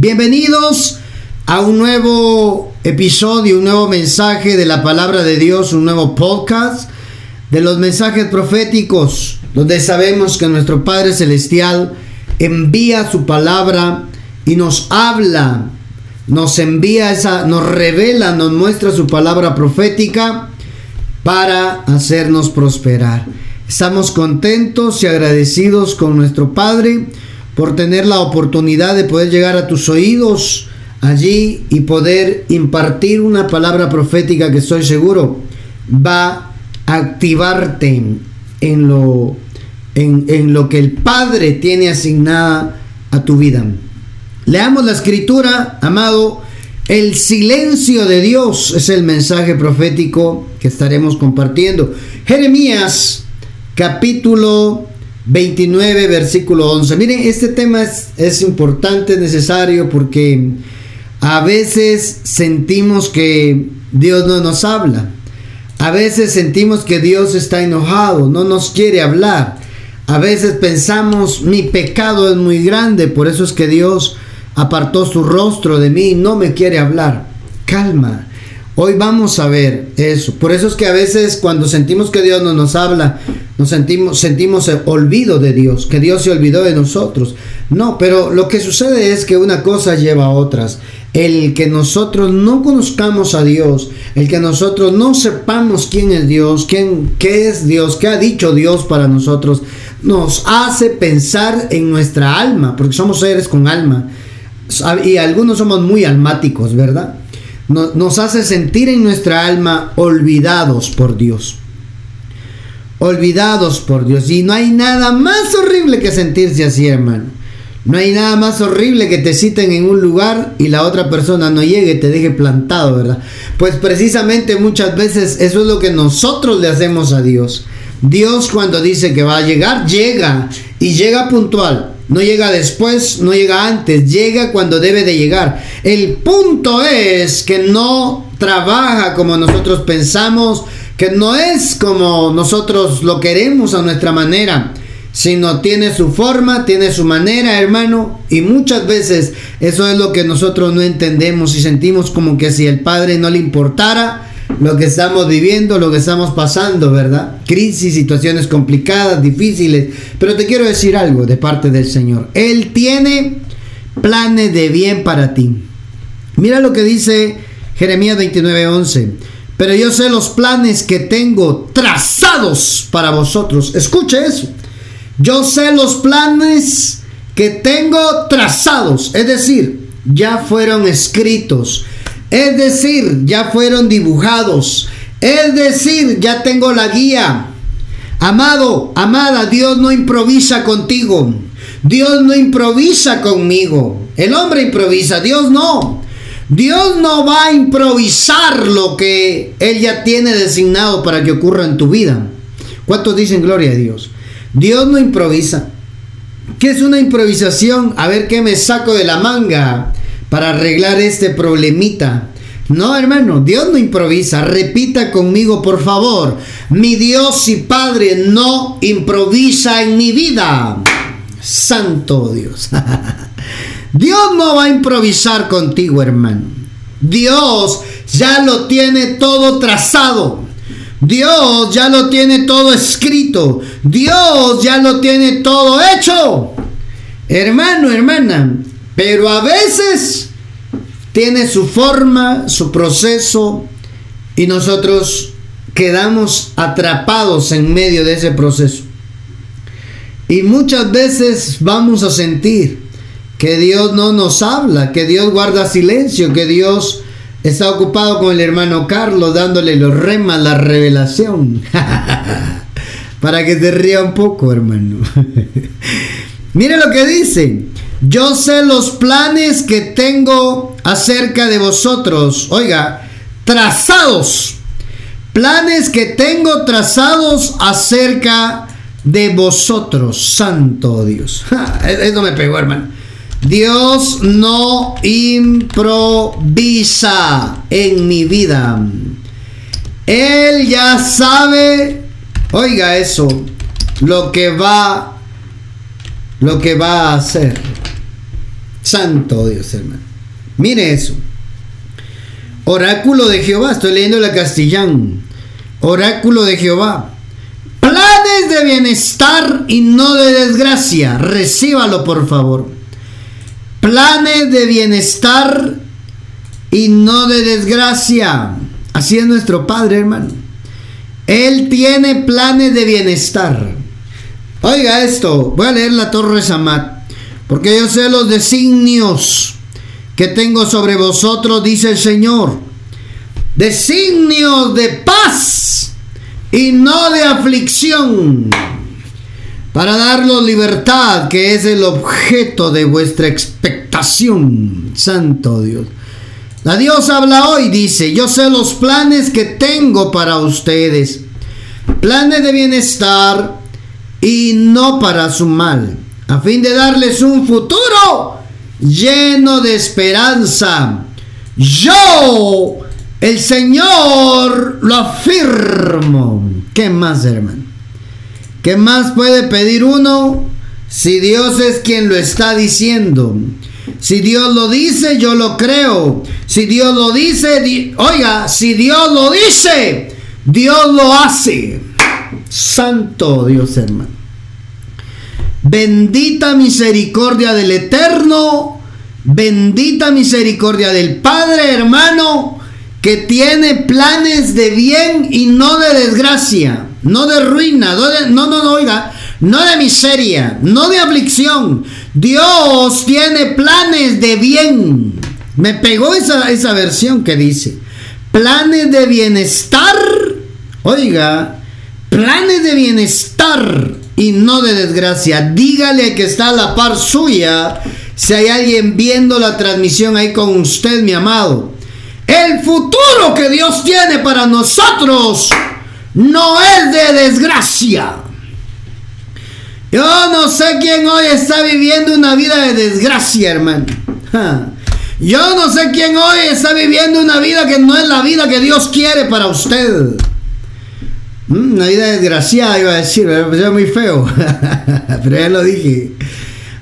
Bienvenidos a un nuevo episodio, un nuevo mensaje de la palabra de Dios, un nuevo podcast de los mensajes proféticos, donde sabemos que nuestro Padre Celestial envía su palabra y nos habla, nos envía esa, nos revela, nos muestra su palabra profética para hacernos prosperar. Estamos contentos y agradecidos con nuestro Padre por tener la oportunidad de poder llegar a tus oídos allí y poder impartir una palabra profética que estoy seguro va a activarte en lo, en, en lo que el Padre tiene asignada a tu vida. Leamos la escritura, amado. El silencio de Dios es el mensaje profético que estaremos compartiendo. Jeremías capítulo 29, versículo 11. Miren, este tema es, es importante, necesario, porque a veces sentimos que Dios no nos habla. A veces sentimos que Dios está enojado, no nos quiere hablar. A veces pensamos, mi pecado es muy grande, por eso es que Dios apartó su rostro de mí y no me quiere hablar. Calma. Hoy vamos a ver eso. Por eso es que a veces cuando sentimos que Dios no nos habla, nos sentimos, sentimos olvido de Dios, que Dios se olvidó de nosotros. No, pero lo que sucede es que una cosa lleva a otras. El que nosotros no conozcamos a Dios, el que nosotros no sepamos quién es Dios, quién, qué es Dios, qué ha dicho Dios para nosotros, nos hace pensar en nuestra alma, porque somos seres con alma. Y algunos somos muy almáticos, ¿verdad? Nos hace sentir en nuestra alma olvidados por Dios. Olvidados por Dios. Y no hay nada más horrible que sentirse así, hermano. No hay nada más horrible que te citen en un lugar y la otra persona no llegue y te deje plantado, ¿verdad? Pues precisamente muchas veces eso es lo que nosotros le hacemos a Dios. Dios cuando dice que va a llegar, llega y llega puntual. No llega después, no llega antes, llega cuando debe de llegar. El punto es que no trabaja como nosotros pensamos, que no es como nosotros lo queremos a nuestra manera, sino tiene su forma, tiene su manera, hermano, y muchas veces eso es lo que nosotros no entendemos y sentimos como que si el Padre no le importara, lo que estamos viviendo, lo que estamos pasando, ¿verdad? Crisis, situaciones complicadas, difíciles. Pero te quiero decir algo de parte del Señor. Él tiene planes de bien para ti. Mira lo que dice Jeremías 29:11. Pero yo sé los planes que tengo trazados para vosotros. Escuche eso. Yo sé los planes que tengo trazados. Es decir, ya fueron escritos es decir, ya fueron dibujados. Es decir, ya tengo la guía. Amado, amada, Dios no improvisa contigo. Dios no improvisa conmigo. El hombre improvisa, Dios no. Dios no va a improvisar lo que Él ya tiene designado para que ocurra en tu vida. ¿Cuántos dicen gloria a Dios? Dios no improvisa. ¿Qué es una improvisación? A ver qué me saco de la manga para arreglar este problemita. No, hermano, Dios no improvisa. Repita conmigo, por favor. Mi Dios y Padre no improvisa en mi vida. Santo Dios. Dios no va a improvisar contigo, hermano. Dios ya lo tiene todo trazado. Dios ya lo tiene todo escrito. Dios ya lo tiene todo hecho. Hermano, hermana, pero a veces tiene su forma, su proceso y nosotros quedamos atrapados en medio de ese proceso. Y muchas veces vamos a sentir que Dios no nos habla, que Dios guarda silencio, que Dios está ocupado con el hermano Carlos dándole los remas, la revelación. Para que te ría un poco, hermano. Mire lo que dice. Yo sé los planes que tengo acerca de vosotros. Oiga, trazados. Planes que tengo trazados acerca de vosotros, santo Dios. Eso me pegó, hermano. Dios no improvisa en mi vida. Él ya sabe, oiga eso, lo que va, lo que va a hacer. Santo Dios, hermano. Mire eso. Oráculo de Jehová, estoy leyendo la castellán. Oráculo de Jehová. Planes de bienestar y no de desgracia. Recíbalo, por favor. Planes de bienestar y no de desgracia. Así es nuestro Padre, hermano. Él tiene planes de bienestar. Oiga esto, voy a leer la Torre Samat, porque yo sé los designios que tengo sobre vosotros, dice el Señor. Designios de paz y no de aflicción, para darnos libertad, que es el objeto de vuestra expectación, Santo Dios. La Dios habla hoy, dice, yo sé los planes que tengo para ustedes, planes de bienestar y no para su mal, a fin de darles un futuro lleno de esperanza. Yo, el Señor, lo afirmo. ¿Qué más, hermano? ¿Qué más puede pedir uno si Dios es quien lo está diciendo? Si Dios lo dice, yo lo creo. Si Dios lo dice, oiga, si Dios lo dice, Dios lo hace. Santo Dios, hermano. Bendita misericordia del Eterno, bendita misericordia del Padre, hermano, que tiene planes de bien y no de desgracia, no de ruina, no, no, no, oiga, no de miseria, no de aflicción. Dios tiene planes de bien. Me pegó esa, esa versión que dice, planes de bienestar, oiga, planes de bienestar y no de desgracia. Dígale que está a la par suya. Si hay alguien viendo la transmisión ahí con usted, mi amado. El futuro que Dios tiene para nosotros no es de desgracia. Yo no sé quién hoy está viviendo una vida de desgracia, hermano. Yo no sé quién hoy está viviendo una vida que no es la vida que Dios quiere para usted. Mm, una vida desgraciada, iba a decir, pero muy feo. pero ya lo dije.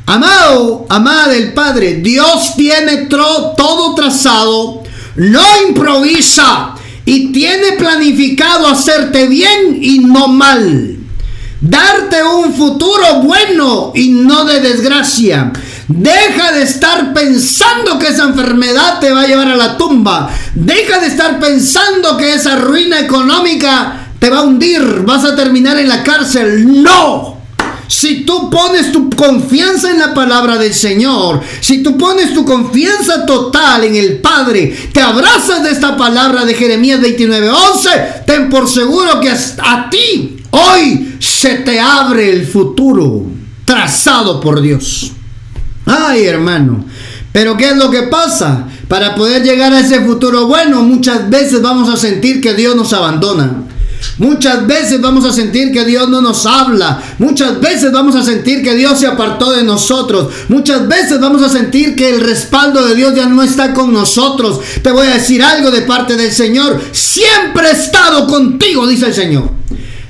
Amado, amada del Padre, Dios tiene todo trazado, no improvisa y tiene planificado hacerte bien y no mal. Darte un futuro bueno y no de desgracia. Deja de estar pensando que esa enfermedad te va a llevar a la tumba. Deja de estar pensando que esa ruina económica va a hundir, vas a terminar en la cárcel. No. Si tú pones tu confianza en la palabra del Señor, si tú pones tu confianza total en el Padre, te abrazas de esta palabra de Jeremías 29:11, ten por seguro que a ti hoy se te abre el futuro trazado por Dios. Ay, hermano, pero ¿qué es lo que pasa? Para poder llegar a ese futuro bueno, muchas veces vamos a sentir que Dios nos abandona. Muchas veces vamos a sentir que Dios no nos habla. Muchas veces vamos a sentir que Dios se apartó de nosotros. Muchas veces vamos a sentir que el respaldo de Dios ya no está con nosotros. Te voy a decir algo de parte del Señor. Siempre he estado contigo, dice el Señor.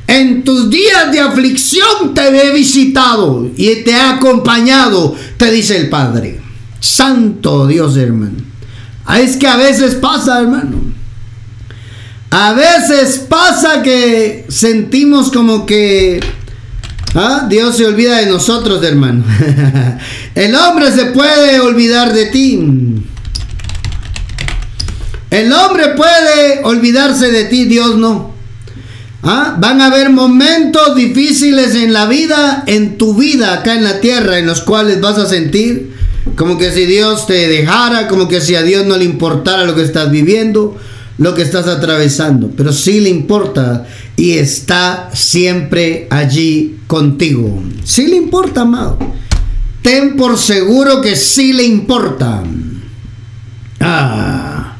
En tus días de aflicción te he visitado y te he acompañado, te dice el Padre. Santo Dios, hermano. Es que a veces pasa, hermano. A veces pasa que sentimos como que ¿ah? Dios se olvida de nosotros, hermano. El hombre se puede olvidar de ti. El hombre puede olvidarse de ti, Dios no. ¿Ah? Van a haber momentos difíciles en la vida, en tu vida, acá en la tierra, en los cuales vas a sentir como que si Dios te dejara, como que si a Dios no le importara lo que estás viviendo lo que estás atravesando, pero sí le importa y está siempre allí contigo. Sí le importa, amado. Ten por seguro que sí le importa. Ah.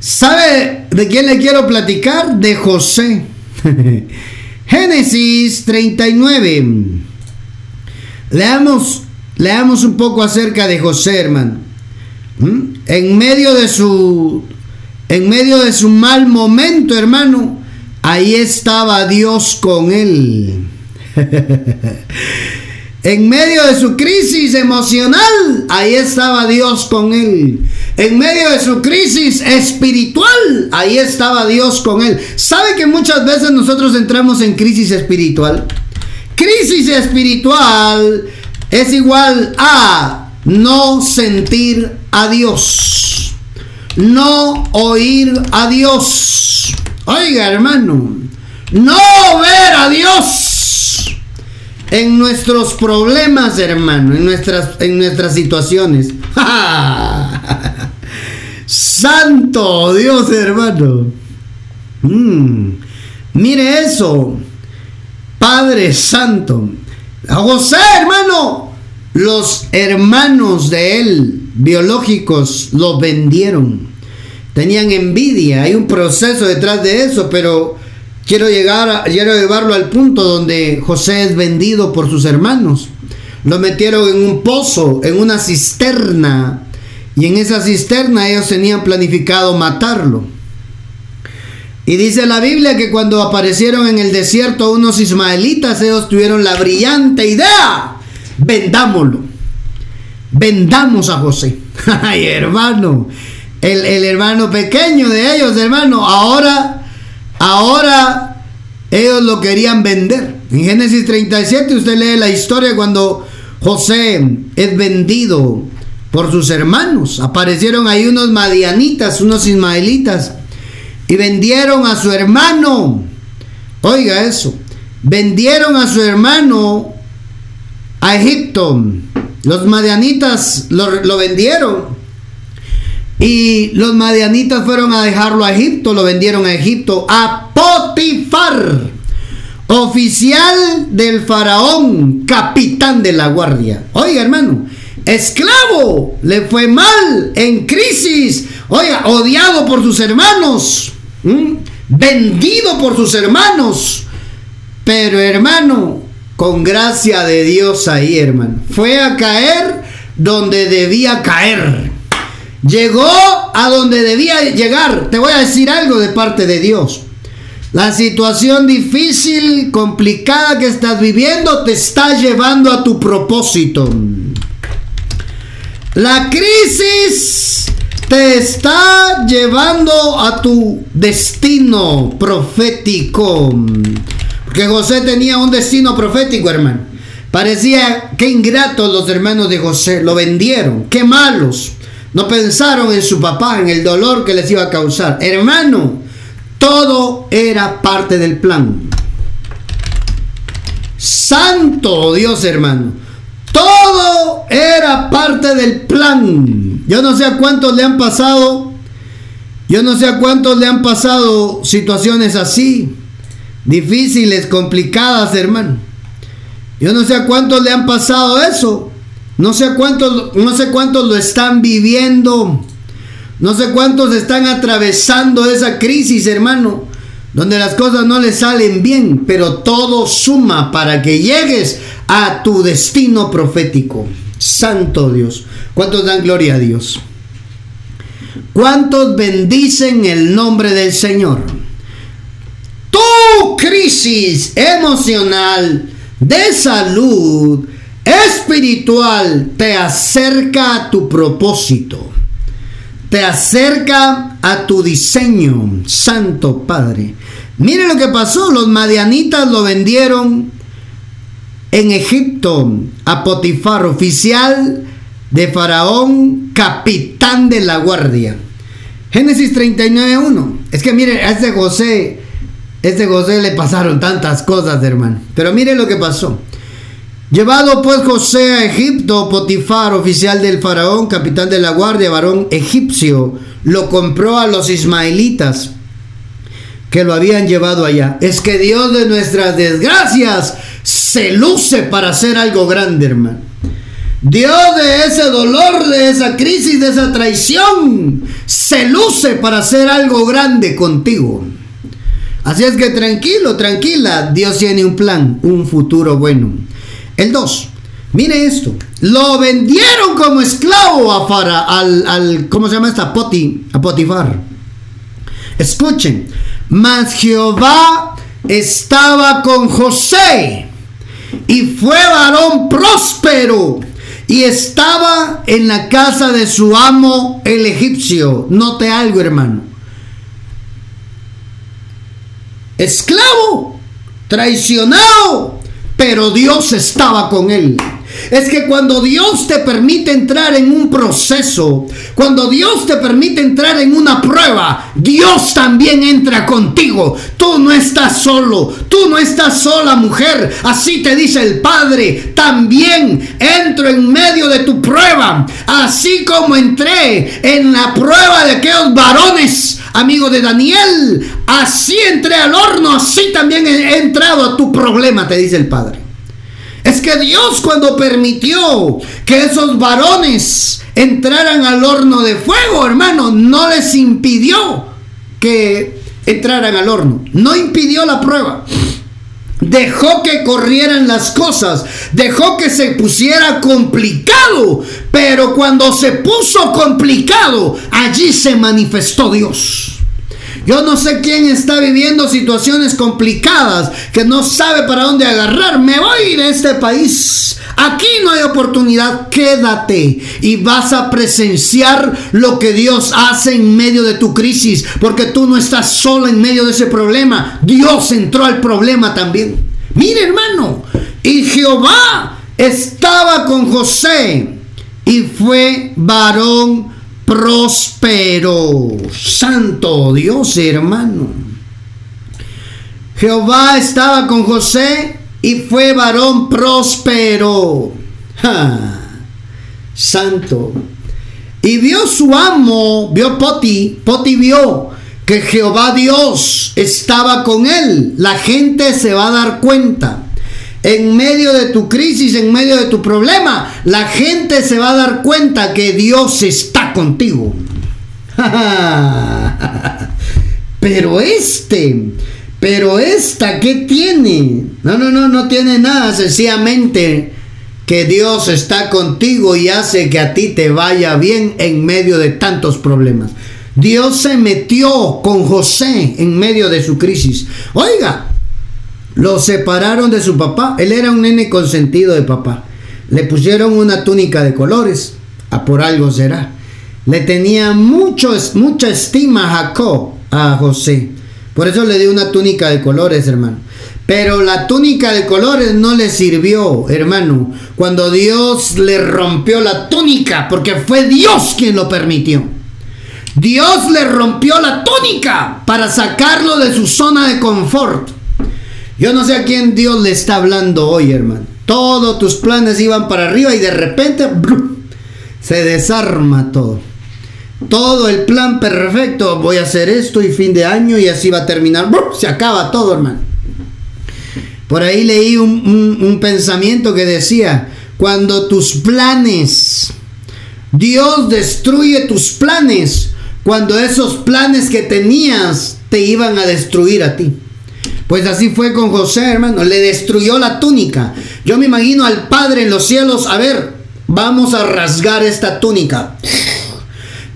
¿Sabe de quién le quiero platicar? De José. Génesis 39. Leamos, leamos un poco acerca de José, hermano. ¿Mm? En medio de su en medio de su mal momento, hermano, ahí estaba Dios con él. En medio de su crisis emocional, ahí estaba Dios con él. En medio de su crisis espiritual, ahí estaba Dios con él. ¿Sabe que muchas veces nosotros entramos en crisis espiritual? Crisis espiritual es igual a no sentir a Dios, no oír a Dios. Oiga, hermano, no ver a Dios en nuestros problemas, hermano, en nuestras, en nuestras situaciones. Santo Dios, hermano. Mm, mire eso. Padre Santo. José, hermano. Los hermanos de él, biológicos, lo vendieron. Tenían envidia. Hay un proceso detrás de eso, pero quiero llegar a, quiero llevarlo al punto donde José es vendido por sus hermanos. Lo metieron en un pozo, en una cisterna. Y en esa cisterna ellos tenían planificado matarlo. Y dice la Biblia que cuando aparecieron en el desierto unos ismaelitas, ellos tuvieron la brillante idea, vendámoslo, vendamos a José. Ay, hermano, el, el, hermano pequeño de ellos, hermano, ahora, ahora ellos lo querían vender. En Génesis 37 usted lee la historia cuando José es vendido por sus hermanos. Aparecieron ahí unos madianitas, unos ismaelitas y vendieron a su hermano. Oiga eso. Vendieron a su hermano a Egipto. Los madianitas lo, vendieron. Y los madianitas fueron a dejarlo a Egipto, lo vendieron a Egipto, a Potifar, oficial del faraón, capitán de la guardia. Oiga, hermano, esclavo, le fue mal, en crisis, oiga, odiado por sus hermanos, vendido por sus hermanos. Pero hermano, con gracia de Dios ahí, hermano, fue a caer donde debía caer. Llegó a donde debía llegar. Te voy a decir algo de parte de Dios. La situación difícil, complicada que estás viviendo te está llevando a tu propósito. La crisis te está llevando a tu destino profético. Porque José tenía un destino profético, hermano. Parecía que ingratos los hermanos de José. Lo vendieron. Qué malos. No pensaron en su papá, en el dolor que les iba a causar. Hermano, todo era parte del plan. Santo Dios, hermano. Todo era parte del plan. Yo no sé a cuántos le han pasado. Yo no sé a cuántos le han pasado situaciones así. Difíciles, complicadas, hermano. Yo no sé a cuántos le han pasado eso. No sé cuántos, no sé cuántos lo están viviendo. No sé cuántos están atravesando esa crisis, hermano donde las cosas no le salen bien, pero todo suma para que llegues a tu destino profético. Santo Dios. ¿Cuántos dan gloria a Dios? ¿Cuántos bendicen el nombre del Señor? Tu crisis emocional, de salud, espiritual, te acerca a tu propósito. Te acerca a tu diseño, Santo Padre. Mire lo que pasó, los madianitas lo vendieron en Egipto a Potifar, oficial de Faraón, capitán de la guardia. Génesis 39.1. Es que mire, este José, este José le pasaron tantas cosas, hermano. Pero mire lo que pasó. Llevado pues José a Egipto, Potifar, oficial del faraón, capitán de la guardia, varón egipcio, lo compró a los ismaelitas que lo habían llevado allá. Es que Dios de nuestras desgracias se luce para hacer algo grande, hermano. Dios de ese dolor, de esa crisis, de esa traición, se luce para hacer algo grande contigo. Así es que tranquilo, tranquila, Dios tiene un plan, un futuro bueno. El 2. Mire esto. Lo vendieron como esclavo a Fara, al, al, ¿cómo se llama esta? Poti, a Potifar. Escuchen. Mas Jehová estaba con José y fue varón próspero y estaba en la casa de su amo el egipcio. Note algo, hermano. Esclavo, traicionado, pero Dios estaba con él. Es que cuando Dios te permite entrar en un proceso, cuando Dios te permite entrar en una prueba, Dios también entra contigo. Tú no estás solo, tú no estás sola mujer. Así te dice el Padre. También entro en medio de tu prueba. Así como entré en la prueba de aquellos varones, amigo de Daniel. Así entré al horno, así también he entrado a tu problema, te dice el Padre. Es que Dios cuando permitió que esos varones entraran al horno de fuego, hermano, no les impidió que entraran al horno. No impidió la prueba. Dejó que corrieran las cosas, dejó que se pusiera complicado, pero cuando se puso complicado, allí se manifestó Dios. Yo no sé quién está viviendo situaciones complicadas, que no sabe para dónde agarrar. Me voy de este país. Aquí no hay oportunidad. Quédate y vas a presenciar lo que Dios hace en medio de tu crisis, porque tú no estás solo en medio de ese problema. Dios entró al problema también. Mire hermano, y Jehová estaba con José y fue varón próspero. Santo Dios, hermano. Jehová estaba con José y fue varón próspero. Santo. Y vio su amo, vio Poti, Poti vio que Jehová Dios estaba con él. La gente se va a dar cuenta en medio de tu crisis, en medio de tu problema, la gente se va a dar cuenta que Dios está contigo. pero este, pero esta, ¿qué tiene? No, no, no, no tiene nada, sencillamente que Dios está contigo y hace que a ti te vaya bien en medio de tantos problemas. Dios se metió con José en medio de su crisis. Oiga, lo separaron de su papá. Él era un nene consentido de papá. Le pusieron una túnica de colores. A por algo será. Le tenía mucha estima a Jacob, a José. Por eso le dio una túnica de colores, hermano. Pero la túnica de colores no le sirvió, hermano, cuando Dios le rompió la túnica, porque fue Dios quien lo permitió. Dios le rompió la túnica para sacarlo de su zona de confort. Yo no sé a quién Dios le está hablando hoy, hermano. Todos tus planes iban para arriba y de repente se desarma todo. Todo el plan perfecto. Voy a hacer esto y fin de año y así va a terminar. Se acaba todo, hermano. Por ahí leí un, un pensamiento que decía, cuando tus planes, Dios destruye tus planes, cuando esos planes que tenías te iban a destruir a ti. Pues así fue con José, hermano. Le destruyó la túnica. Yo me imagino al Padre en los cielos. A ver, vamos a rasgar esta túnica.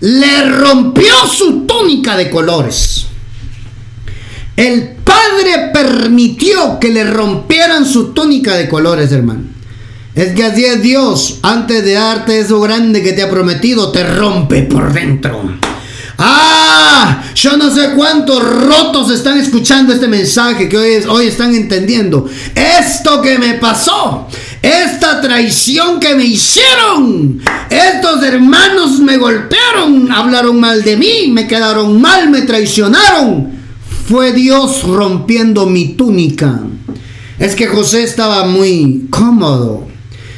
Le rompió su túnica de colores. El Padre permitió que le rompieran su túnica de colores, hermano. Es que así es Dios. Antes de darte eso grande que te ha prometido, te rompe por dentro. Ah, yo no sé cuántos rotos están escuchando este mensaje que hoy, hoy están entendiendo. Esto que me pasó, esta traición que me hicieron, estos hermanos me golpearon, hablaron mal de mí, me quedaron mal, me traicionaron. Fue Dios rompiendo mi túnica. Es que José estaba muy cómodo.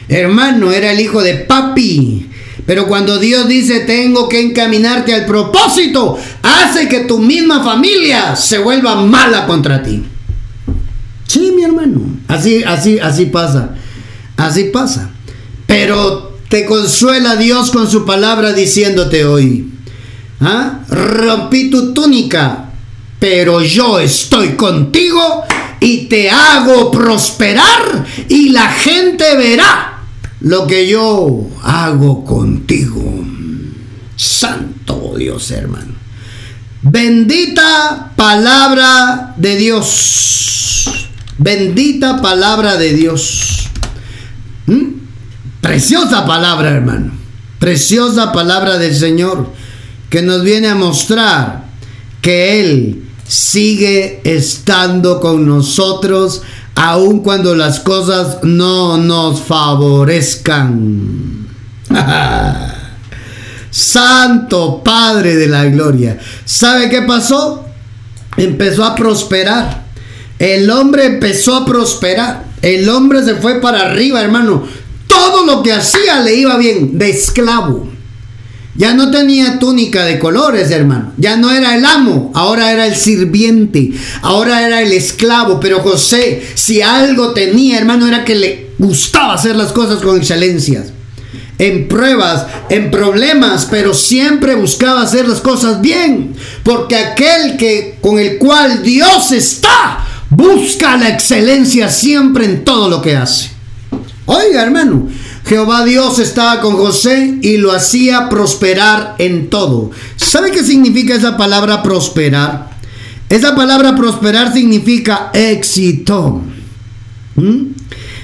Hermano, era el hijo de papi. Pero cuando Dios dice tengo que encaminarte al propósito, hace que tu misma familia se vuelva mala contra ti. Sí, mi hermano. Así, así, así pasa. Así pasa. Pero te consuela Dios con su palabra diciéndote hoy. ¿ah? Rompí tu túnica, pero yo estoy contigo y te hago prosperar y la gente verá lo que yo hago contigo. Santo Dios, hermano. Bendita palabra de Dios. Bendita palabra de Dios. ¿Mm? Preciosa palabra, hermano. Preciosa palabra del Señor que nos viene a mostrar que Él sigue estando con nosotros aun cuando las cosas no nos favorezcan. Santo Padre de la Gloria. ¿Sabe qué pasó? Empezó a prosperar. El hombre empezó a prosperar. El hombre se fue para arriba, hermano. Todo lo que hacía le iba bien, de esclavo. Ya no tenía túnica de colores, hermano. Ya no era el amo, ahora era el sirviente, ahora era el esclavo. Pero José, si algo tenía, hermano, era que le gustaba hacer las cosas con excelencias. En pruebas, en problemas, pero siempre buscaba hacer las cosas bien. Porque aquel que con el cual Dios está, busca la excelencia siempre en todo lo que hace. Oiga, hermano, Jehová Dios estaba con José y lo hacía prosperar en todo. ¿Sabe qué significa esa palabra prosperar? Esa palabra prosperar significa éxito. ¿Mm?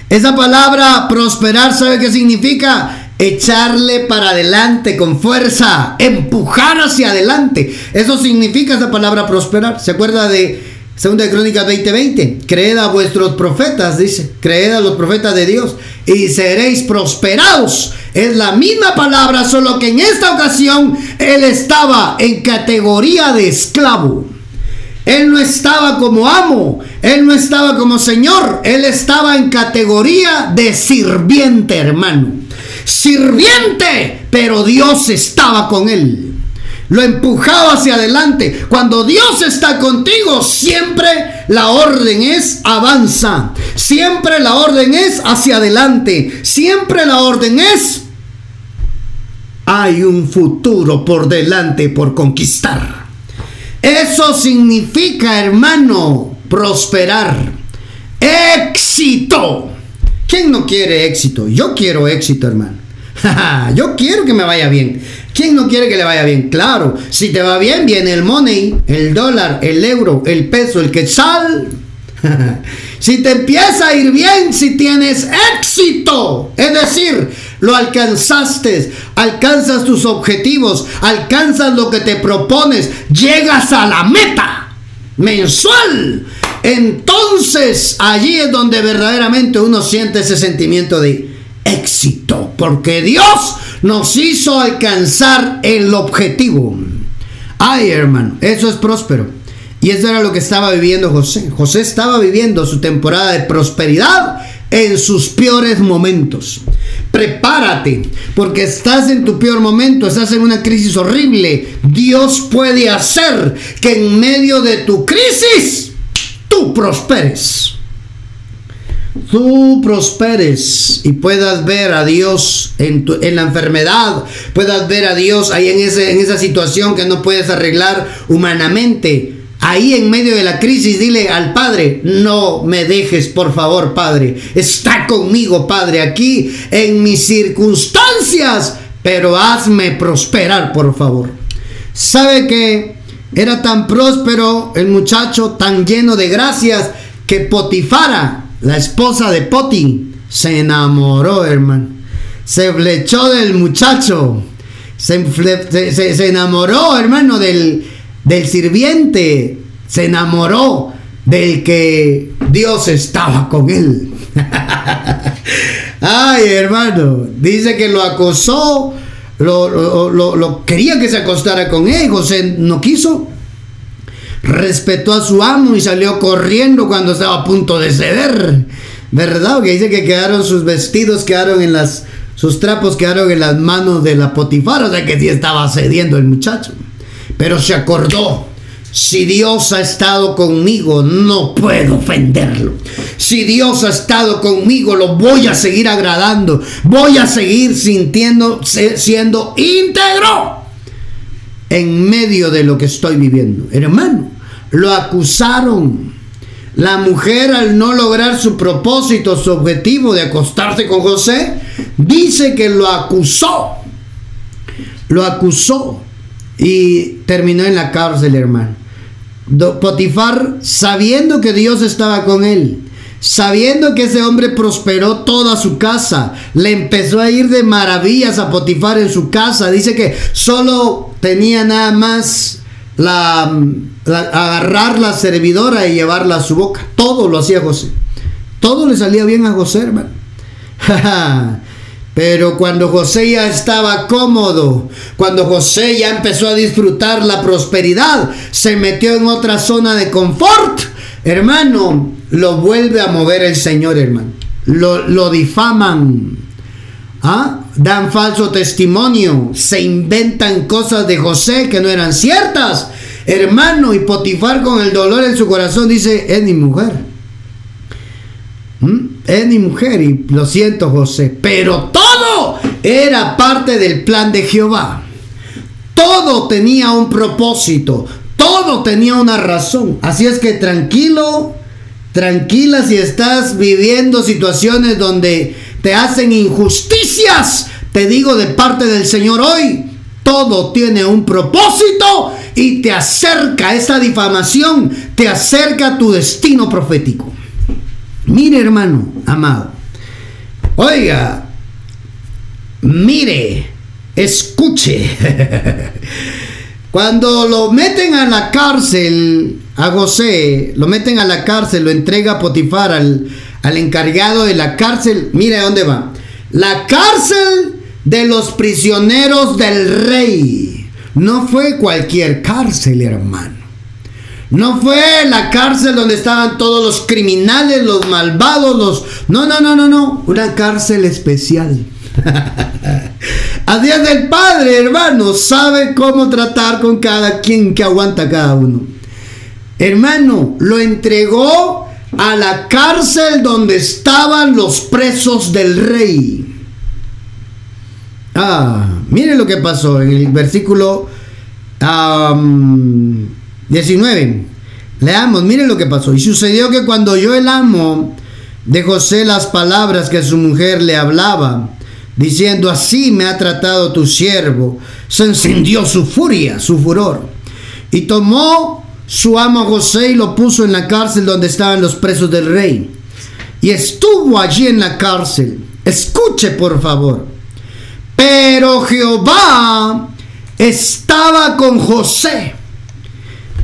Esa palabra prosperar, ¿sabe qué significa? Echarle para adelante con fuerza, empujar hacia adelante. Eso significa esa palabra prosperar. ¿Se acuerda de Segunda de Crónicas 20:20. Creed a vuestros profetas, dice. Creed a los profetas de Dios y seréis prosperados. Es la misma palabra, solo que en esta ocasión él estaba en categoría de esclavo. Él no estaba como amo, él no estaba como señor, él estaba en categoría de sirviente, hermano. Sirviente, pero Dios estaba con él lo empujaba hacia adelante. Cuando Dios está contigo, siempre la orden es avanza. Siempre la orden es hacia adelante. Siempre la orden es hay un futuro por delante por conquistar. Eso significa, hermano, prosperar. Éxito. ¿Quién no quiere éxito? Yo quiero éxito, hermano. Yo quiero que me vaya bien. ¿Quién no quiere que le vaya bien? Claro, si te va bien, viene el money, el dólar, el euro, el peso, el quetzal. si te empieza a ir bien, si tienes éxito, es decir, lo alcanzaste, alcanzas tus objetivos, alcanzas lo que te propones, llegas a la meta mensual. Entonces allí es donde verdaderamente uno siente ese sentimiento de éxito, porque Dios nos hizo alcanzar el objetivo. Ay, hermano, eso es próspero. Y eso era lo que estaba viviendo José. José estaba viviendo su temporada de prosperidad en sus peores momentos. Prepárate, porque estás en tu peor momento, estás en una crisis horrible. Dios puede hacer que en medio de tu crisis tú prosperes tú prosperes y puedas ver a Dios en, en, la enfermedad, puedas ver a Dios ahí en, ese, en esa situación que no puedes arreglar humanamente. Ahí en medio de la crisis, dile al Padre, no me dejes, por favor, Padre. Está conmigo, Padre, aquí en mis circunstancias, pero hazme prosperar, por favor. ¿Sabe que era tan próspero el muchacho, tan lleno de gracias, que Potifara, la esposa de Poti se enamoró, hermano. Se flechó del muchacho. Se, enamoró, hermano, del, del sirviente. Se enamoró del que Dios estaba con él. Ay, hermano. Dice que lo acosó. Lo, lo, quería que se acostara con él. José no quiso respetó a su amo y salió corriendo cuando estaba a punto de ceder. ¿Verdad? Que dice que quedaron sus vestidos, quedaron en las, sus trapos quedaron en las manos de la potifara, o sea que sí estaba cediendo el muchacho. Pero se acordó, si Dios ha estado conmigo, no puedo ofenderlo. Si Dios ha estado conmigo, lo voy a seguir agradando. Voy a seguir sintiendo, siendo íntegro en medio de lo que estoy viviendo. Hermano, lo acusaron. La mujer al no lograr su propósito, su objetivo de acostarse con José, dice que lo acusó. Lo acusó y terminó en la cárcel, hermano. Potifar, sabiendo que Dios estaba con él, sabiendo que ese hombre prosperó toda su casa, le empezó a ir de maravillas a Potifar en su casa. Dice que solo tenía nada más la, agarrar la servidora y llevarla a su boca. Todo lo hacía José. Todo le salía bien a José, hermano. Pero cuando José ya estaba cómodo, cuando José ya empezó a disfrutar la prosperidad, se metió en otra zona de confort, hermano, lo vuelve a mover el Señor, hermano. Lo, lo difaman. ¿Ah? Dan falso testimonio. Se inventan cosas de José que no eran ciertas. Hermano, y Potifar con el dolor en su corazón dice, es mi mujer. ¿Mm? Es mi mujer y lo siento José. Pero todo era parte del plan de Jehová. Todo tenía un propósito. Todo tenía una razón. Así es que tranquilo, tranquila si estás viviendo situaciones donde te hacen injusticias. Te digo de parte del Señor hoy, todo tiene un propósito y te acerca esa difamación, te acerca a tu destino profético. Mire hermano, amado, oiga, mire, escuche. Cuando lo meten a la cárcel, a José, lo meten a la cárcel, lo entrega a Potifar al, al encargado de la cárcel, mire dónde va. La cárcel de los prisioneros del rey. No fue cualquier cárcel, hermano. No fue la cárcel donde estaban todos los criminales, los malvados, los... No, no, no, no, no. Una cárcel especial. A Dios del Padre, hermano, sabe cómo tratar con cada quien que aguanta cada uno. Hermano, lo entregó a la cárcel donde estaban los presos del rey. Ah, mire lo que pasó en el versículo 19. Leamos, miren lo que pasó. Y sucedió que cuando oyó el amo de José las palabras que su mujer le hablaba, diciendo, así me ha tratado tu siervo, se encendió su furia, su furor, y tomó su amo José y lo puso en la cárcel donde estaban los presos del rey. Y estuvo allí en la cárcel. Escuche, por favor. Pero Jehová estaba con José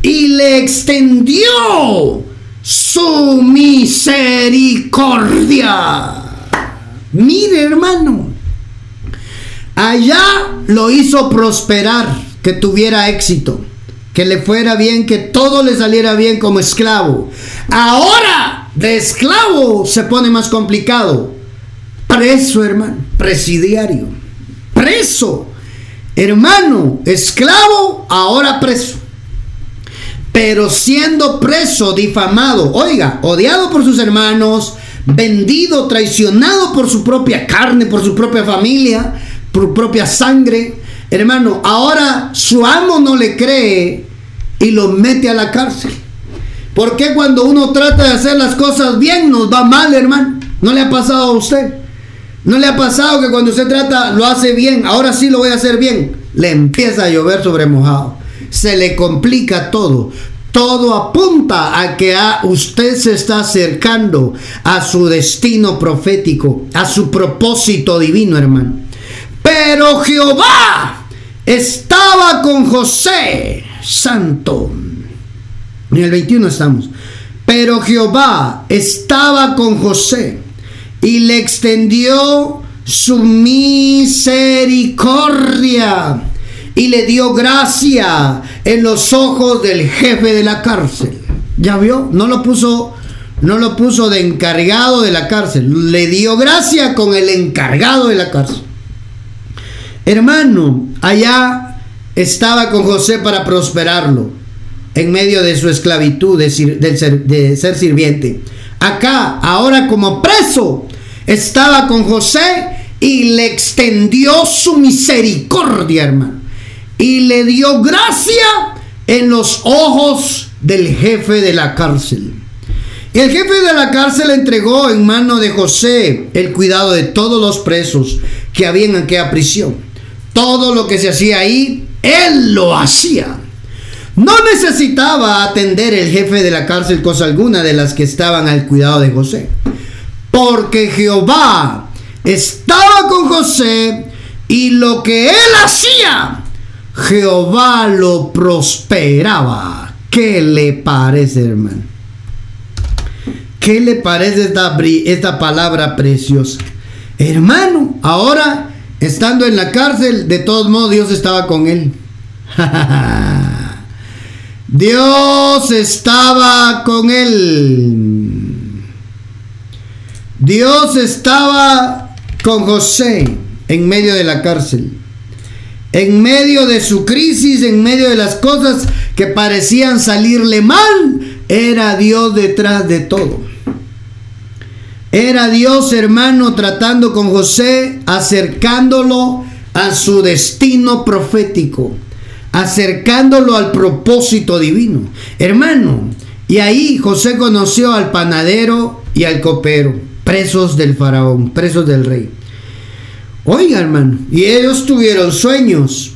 y le extendió su misericordia. Mire, hermano, Allá lo hizo prosperar, que tuviera éxito, que le fuera bien, que todo le saliera bien como esclavo. Ahora, de esclavo se pone más complicado. Preso, hermano, presidiario. Preso. Hermano, esclavo, ahora preso. Pero siendo preso, difamado, oiga, odiado por sus hermanos, vendido, traicionado por su propia carne, por su propia familia, por propia sangre. Hermano, ahora su amo no le cree y lo mete a la cárcel. ¿Por qué cuando uno trata de hacer las cosas bien nos va mal, hermano? ¿No le ha pasado a usted? ¿No le ha pasado que cuando usted trata lo hace bien, ahora sí lo voy a hacer bien? Le empieza a llover sobre mojado. Se le complica todo. Todo apunta a que a usted se está acercando a su destino profético, a su propósito divino, hermano. Pero Jehová estaba con José, santo. En el 21 estamos. Pero Jehová estaba con José y le extendió su misericordia y le dio gracia en los ojos del jefe de la cárcel. ¿Ya vio? No lo puso no lo puso de encargado de la cárcel, le dio gracia con el encargado de la cárcel. Hermano, allá estaba con José para prosperarlo en medio de su esclavitud de, ser, sirviente. Acá, ahora como preso, estaba con José y le extendió su misericordia, hermano. Y le dio gracia en los ojos del jefe de la cárcel. Y el jefe de la cárcel entregó en mano de José el cuidado de todos los presos que habían en aquella prisión. Todo lo que se hacía ahí, él lo hacía. No necesitaba atender el jefe de la cárcel cosa alguna de las que estaban al cuidado de José. Porque Jehová estaba con José y lo que él hacía, Jehová lo prosperaba. ¿Qué le parece, hermano? ¿Qué le parece esta, esta palabra preciosa? Hermano, ahora estando en la cárcel, de todos modos Dios estaba con él. Dios estaba con él. Dios estaba con José en medio de la cárcel. En medio de su crisis, en medio de las cosas que parecían salirle mal, era Dios detrás de todo. Era Dios hermano tratando con José, acercándolo a su destino profético, acercándolo al propósito divino. Hermano, y ahí José conoció al panadero y al copero, presos del faraón, presos del rey. Oiga, hermano, y ellos tuvieron sueños.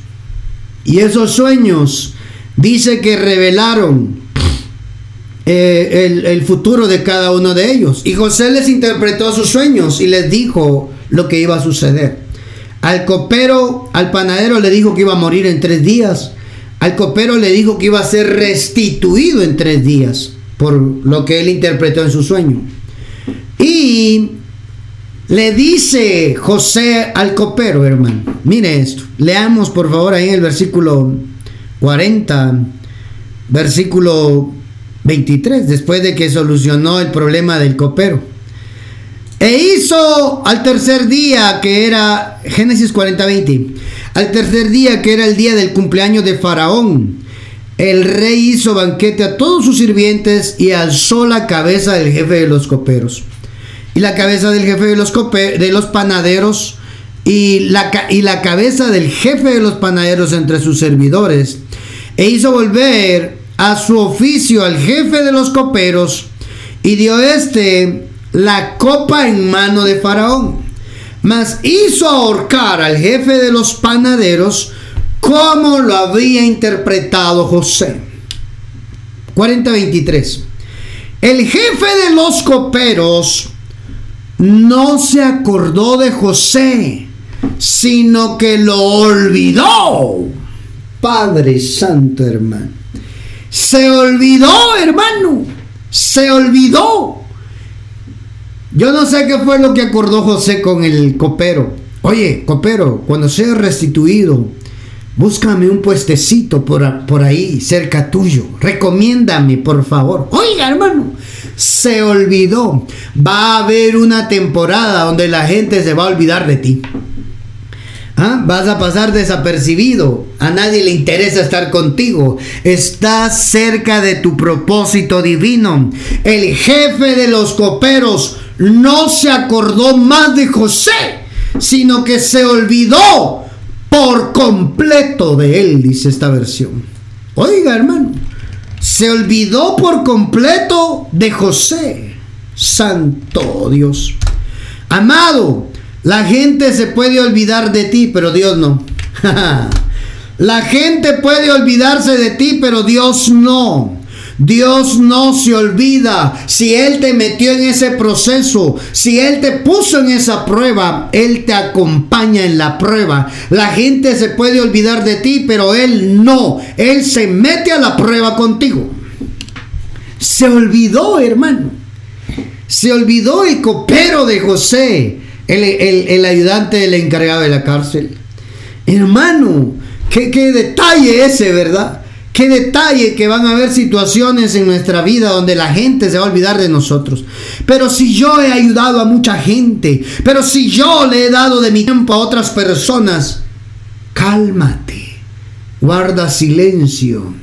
Y esos sueños dice que revelaron eh, el, futuro de cada uno de ellos. Y José les interpretó sus sueños y les dijo lo que iba a suceder. Al copero, al panadero le dijo que iba a morir en tres días. Al copero le dijo que iba a ser restituido en tres días por lo que él interpretó en su sueño. Y le dice José al copero, hermano, mire esto, leamos por favor ahí en el versículo 40, versículo 23, después de que solucionó el problema del copero. E hizo al tercer día, que era Génesis 40, 20, al tercer día, que era el día del cumpleaños de Faraón, el rey hizo banquete a todos sus sirvientes y alzó la cabeza del jefe de los coperos y la cabeza del jefe de los, de los panaderos y la, y la cabeza del jefe de los panaderos entre sus servidores. E hizo volver a su oficio al jefe de los coperos y dio este la copa en mano de Faraón. Mas hizo ahorcar al jefe de los panaderos como lo había interpretado José. 40-23. El jefe de los coperos no se acordó de José, sino que lo olvidó. Padre Santo, hermano. Se olvidó, hermano. Se olvidó. Yo no sé qué fue lo que acordó José con el copero. Oye, copero, cuando sea restituido, búscame un puestecito por, por ahí, cerca tuyo. Recomiéndame, por favor. Oiga, hermano, se olvidó. Va a haber una temporada donde la gente se va a olvidar de ti. ¿Ah? Vas a pasar desapercibido. A nadie le interesa estar contigo. Estás cerca de tu propósito divino. El jefe de los coperos no se acordó más de José, sino que se olvidó por completo de él, dice esta versión. Oiga, hermano se olvidó por completo de José. Santo Dios. Amado, la gente se puede olvidar de ti, pero Dios no. la gente puede olvidarse de ti, pero Dios no. Dios no se olvida. Si Él te metió en ese proceso, si Él te puso en esa prueba, Él te acompaña en la prueba. La gente se puede olvidar de ti, pero Él no. Él se mete a la prueba contigo. Se olvidó, hermano. Se olvidó el copero de José, el, ayudante del encargado de la cárcel. Hermano, qué, qué detalle ese, ¿verdad? Qué detalle que van a haber situaciones en nuestra vida donde la gente se va a olvidar de nosotros. Pero si yo he ayudado a mucha gente, pero si yo le he dado de mi tiempo a otras personas, cálmate, guarda silencio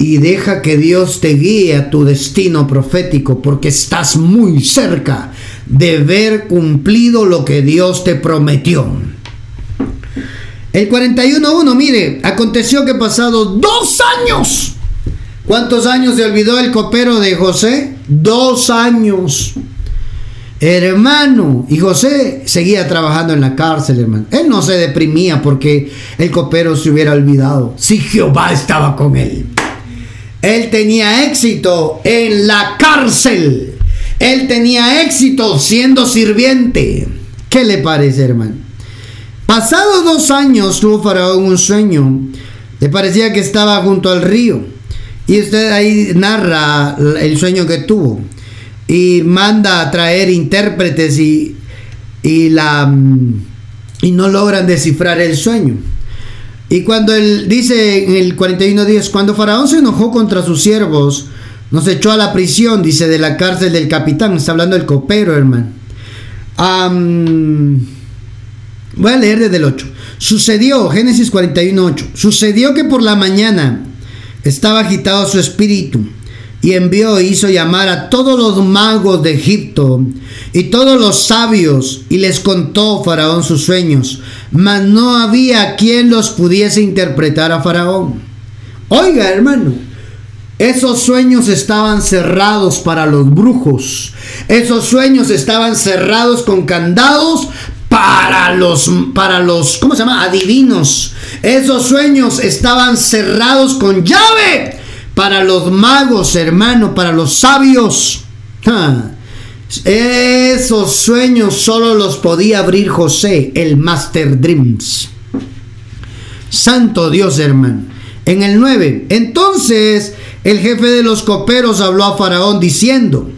y deja que Dios te guíe a tu destino profético porque estás muy cerca de ver cumplido lo que Dios te prometió. El 41.1, mire, aconteció que pasado dos años. ¿Cuántos años se olvidó el copero de José? Dos años. Hermano, y José seguía trabajando en la cárcel, hermano. Él no se deprimía porque el copero se hubiera olvidado. Si Jehová estaba con él. Él tenía éxito en la cárcel. Él tenía éxito siendo sirviente. ¿Qué le parece, hermano? Pasados dos años tuvo Faraón un sueño. Le parecía que estaba junto al río. Y usted ahí narra el sueño que tuvo. Y manda a traer intérpretes y, y, la, y no logran descifrar el sueño. Y cuando él dice en el 41 días, cuando Faraón se enojó contra sus siervos, nos echó a la prisión, dice, de la cárcel del capitán. Está hablando el copero, hermano. voy a leer desde el 8. Sucedió, Génesis 41, 8. Sucedió que por la mañana estaba agitado su espíritu y envió e hizo llamar a todos los magos de Egipto y todos los sabios y les contó Faraón sus sueños, mas no había quien los pudiese interpretar a Faraón. Oiga, hermano, esos sueños estaban cerrados para los brujos. Esos sueños estaban cerrados con candados para los para los ¿cómo se llama? adivinos. Esos sueños estaban cerrados con llave para los magos, hermano, para los sabios. Esos sueños solo los podía abrir José, el Master Dreams. Santo Dios, hermano. En el 9, entonces el jefe de los coperos habló a Faraón diciendo,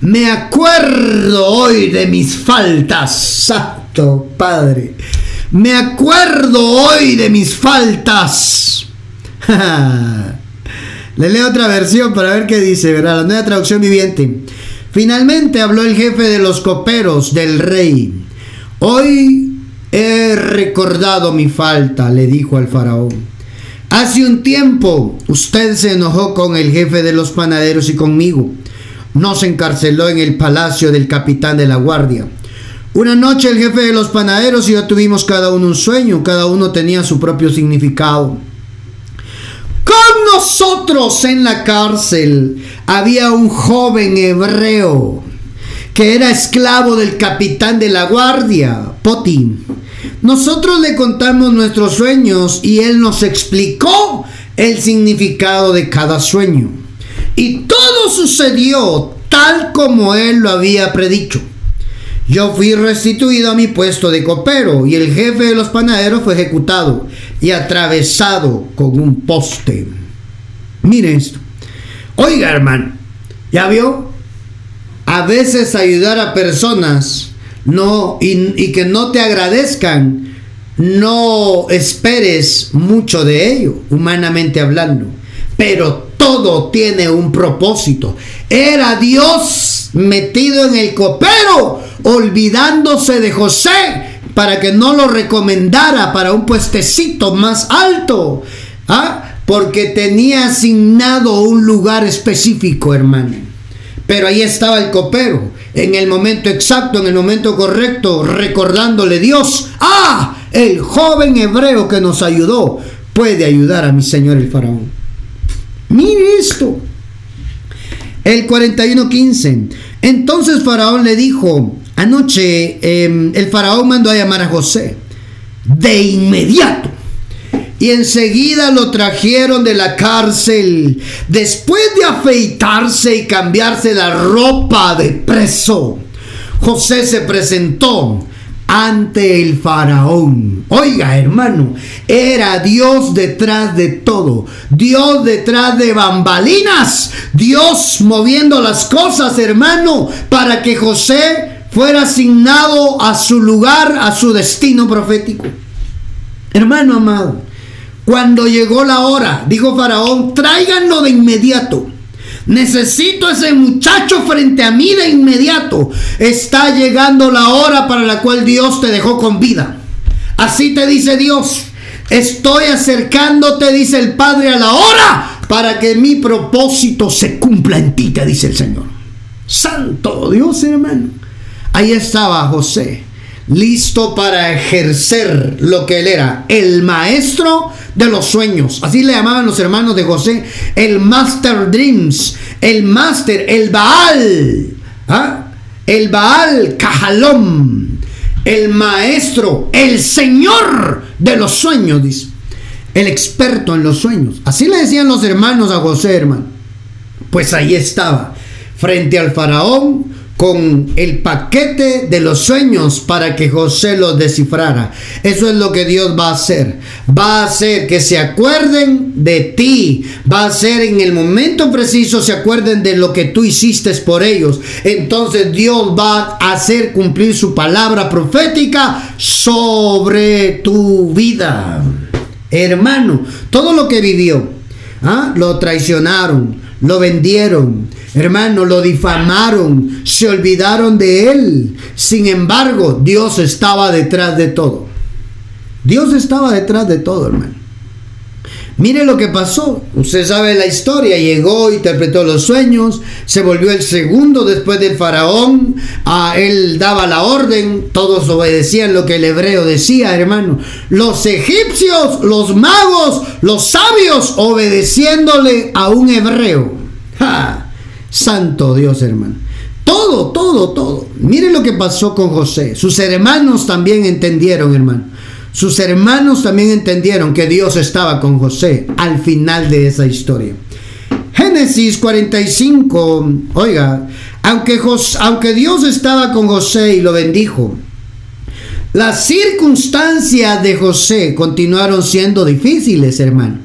me acuerdo hoy de mis faltas, Santo Padre. Me acuerdo hoy de mis faltas. Le leo otra versión para ver qué dice, ¿verdad? La nueva traducción viviente. Finalmente habló el jefe de los coperos del rey. Hoy he recordado mi falta, le dijo al faraón. Hace un tiempo usted se enojó con el jefe de los panaderos y conmigo. Nos encarceló en el palacio del capitán de la guardia. Una noche el jefe de los panaderos y yo tuvimos cada uno un sueño, cada uno tenía su propio significado. Con nosotros en la cárcel había un joven hebreo que era esclavo del capitán de la guardia, Poti. Nosotros le contamos nuestros sueños y él nos explicó el significado de cada sueño. Y todo sucedió tal como él lo había predicho. Yo fui restituido a mi puesto de copero y el jefe de los panaderos fue ejecutado y atravesado con un poste. Miren esto. Oiga, hermano, ¿ya vio? A veces ayudar a personas no y, que no te agradezcan, no esperes mucho de ello, humanamente hablando. Pero todo tiene un propósito. Era Dios metido en el copero olvidándose de José para que no lo recomendara para un puestecito más alto. ¿Ah? Porque tenía asignado un lugar específico, hermano. Pero ahí estaba el copero, en el momento exacto, en el momento correcto, recordándole Dios, ah, el joven hebreo que nos ayudó puede ayudar a mi señor el faraón. Mire esto. El 41.15. Entonces Faraón le dijo, Anoche em, el faraón mandó a llamar a José de inmediato. Y enseguida lo trajeron de la cárcel. Después de afeitarse y cambiarse la ropa de preso, José se presentó ante el faraón. Oiga, hermano, era Dios detrás de todo. Dios detrás de bambalinas. Dios moviendo las cosas, hermano, para que José fuera asignado a su lugar, a su destino profético. Hermano amado, cuando llegó la hora, dijo Faraón, tráiganlo de inmediato. Necesito ese muchacho frente a mí de inmediato. Está llegando la hora para la cual Dios te dejó con vida. Así te dice Dios. Estoy acercándote, dice el Padre, a la hora para que mi propósito se cumpla en ti, te dice el Señor. Santo Dios, hermano. Ahí estaba José, listo para ejercer lo que él era, el maestro de los sueños. Así le llamaban los hermanos de José, el Master Dreams, el Master, el Baal, ¿ah? el Baal Cajalón, el maestro, el Señor de los sueños, el experto en los sueños. Así le decían los hermanos a José, hermano. Pues ahí estaba, frente al faraón, con el paquete de los sueños para que José los descifrara. Eso es lo que Dios va a hacer. Va a hacer que se acuerden de ti. Va a hacer en el momento preciso se acuerden de lo que tú hiciste por ellos. Entonces Dios va a hacer cumplir su palabra profética sobre tu vida. Hermano, todo lo que vivió, ¿ah? lo traicionaron, lo vendieron, Hermano, lo difamaron, se olvidaron de él. Sin embargo, Dios estaba detrás de todo. Dios estaba detrás de todo, hermano. Mire lo que pasó. Usted sabe la historia. Llegó, interpretó los sueños, se volvió el segundo después del faraón. A él daba la orden. Todos obedecían lo que el hebreo decía, hermano. Los egipcios, los magos, los sabios, obedeciéndole a un hebreo. ¡Ja! Santo Dios, hermano. Todo, todo, todo. Miren lo que pasó con José. Sus hermanos también entendieron, hermano. Sus hermanos también entendieron que Dios estaba con José al final de esa historia. Génesis 45, oiga, aunque, Dios estaba con José y lo bendijo, las circunstancias de José continuaron siendo difíciles, hermano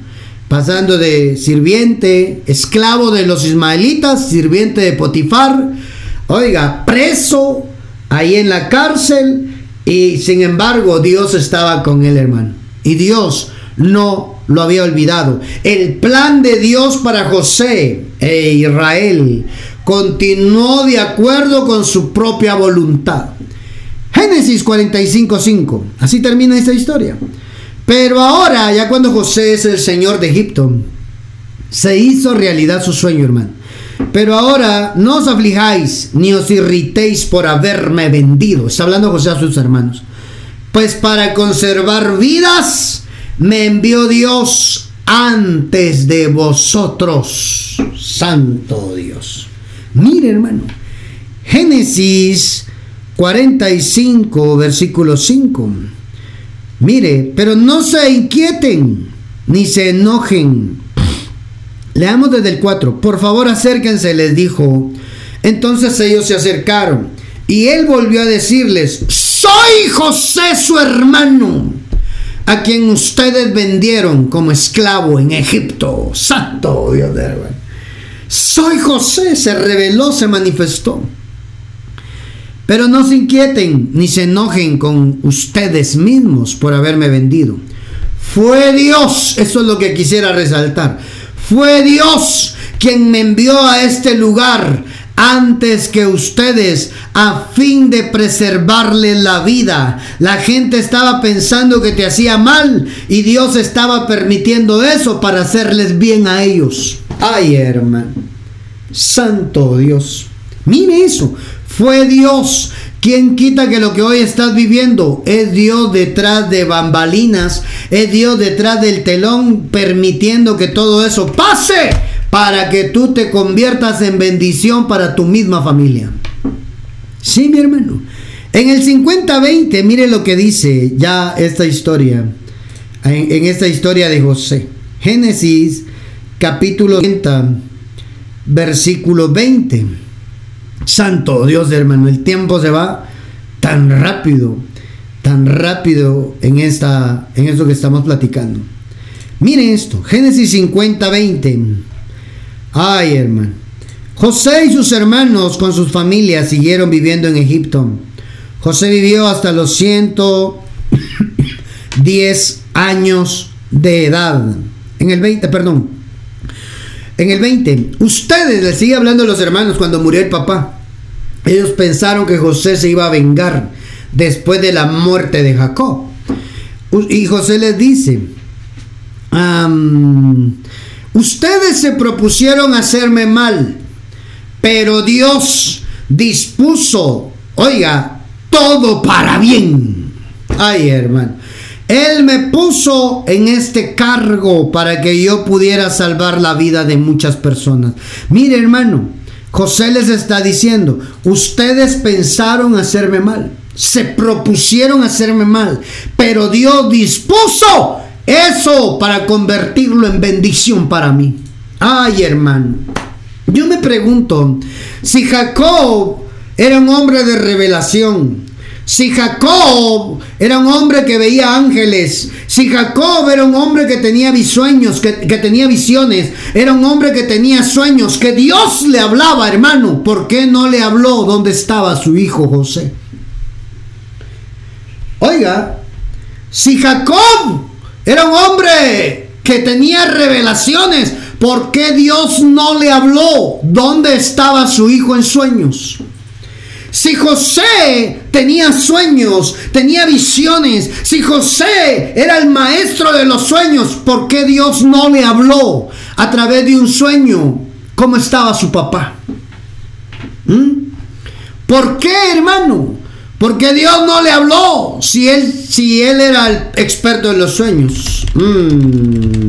pasando de sirviente, esclavo de los ismaelitas, sirviente de Potifar, oiga, preso ahí en la cárcel y sin embargo Dios estaba con él, hermano. Y Dios no lo había olvidado. El plan de Dios para José e Israel continuó de acuerdo con su propia voluntad. Génesis 45:5. Así termina esta historia. Pero ahora, ya cuando José es el señor de Egipto, se hizo realidad su sueño, hermano. Pero ahora no os aflijáis ni os irritéis por haberme vendido. Está hablando José a sus hermanos. Pues para conservar vidas me envió Dios antes de vosotros. Santo Dios. Mire, hermano. Génesis 45, versículo 5. Mire, pero no se inquieten ni se enojen. Leamos desde el 4. Por favor, acérquense, les dijo. Entonces ellos se acercaron y él volvió a decirles, soy José su hermano, a quien ustedes vendieron como esclavo en Egipto. Santo Dios de Soy José, se reveló, se manifestó. Pero no se inquieten ni se enojen con ustedes mismos por haberme vendido. Fue Dios, eso es lo que quisiera resaltar. Fue Dios quien me envió a este lugar antes que ustedes a fin de preservarle la vida. La gente estaba pensando que te hacía mal y Dios estaba permitiendo eso para hacerles bien a ellos. Ay, hermano. Santo Dios. Mire eso. Fue Dios. Quien quita que lo que hoy estás viviendo es Dios detrás de bambalinas? Es Dios detrás del telón permitiendo que todo eso pase para que tú te conviertas en bendición para tu misma familia. Sí, mi hermano. En el 50-20, mire lo que dice ya esta historia. En, en, esta historia de José. Génesis capítulo 30, versículo 20. Santo Dios, hermano, el tiempo se va tan rápido, tan rápido en, esta, en esto que estamos platicando. Miren esto, Génesis 50, 20. Ay, hermano. José y sus hermanos con sus familias siguieron viviendo en Egipto. José vivió hasta los 110 años de edad. En el 20, perdón. En el 20, ustedes le sigue hablando a los hermanos cuando murió el papá. Ellos pensaron que José se iba a vengar después de la muerte de Jacob. Y José les dice, ustedes se propusieron hacerme mal, pero Dios dispuso, oiga, todo para bien. Ay, hermano. Él me puso en este cargo para que yo pudiera salvar la vida de muchas personas. Mire, hermano, José les está diciendo, ustedes pensaron hacerme mal, se propusieron hacerme mal, pero Dios dispuso eso para convertirlo en bendición para mí. Ay, hermano. Yo me pregunto, si Jacob era un hombre de revelación, si Jacob era un hombre que veía ángeles, si Jacob era un hombre que tenía sueños, que, que, tenía visiones, era un hombre que tenía sueños, que Dios le hablaba, hermano, ¿por qué no le habló dónde estaba su hijo José? Oiga, si Jacob era un hombre que tenía revelaciones, ¿por qué Dios no le habló dónde estaba su hijo en sueños? Si José tenía sueños, tenía visiones, si José era el maestro de los sueños, ¿por qué Dios no le habló a través de un sueño cómo estaba su papá? ¿Mm? ¿Por qué, hermano? Porque Dios no le habló si él, si él era el experto en los sueños. Mm.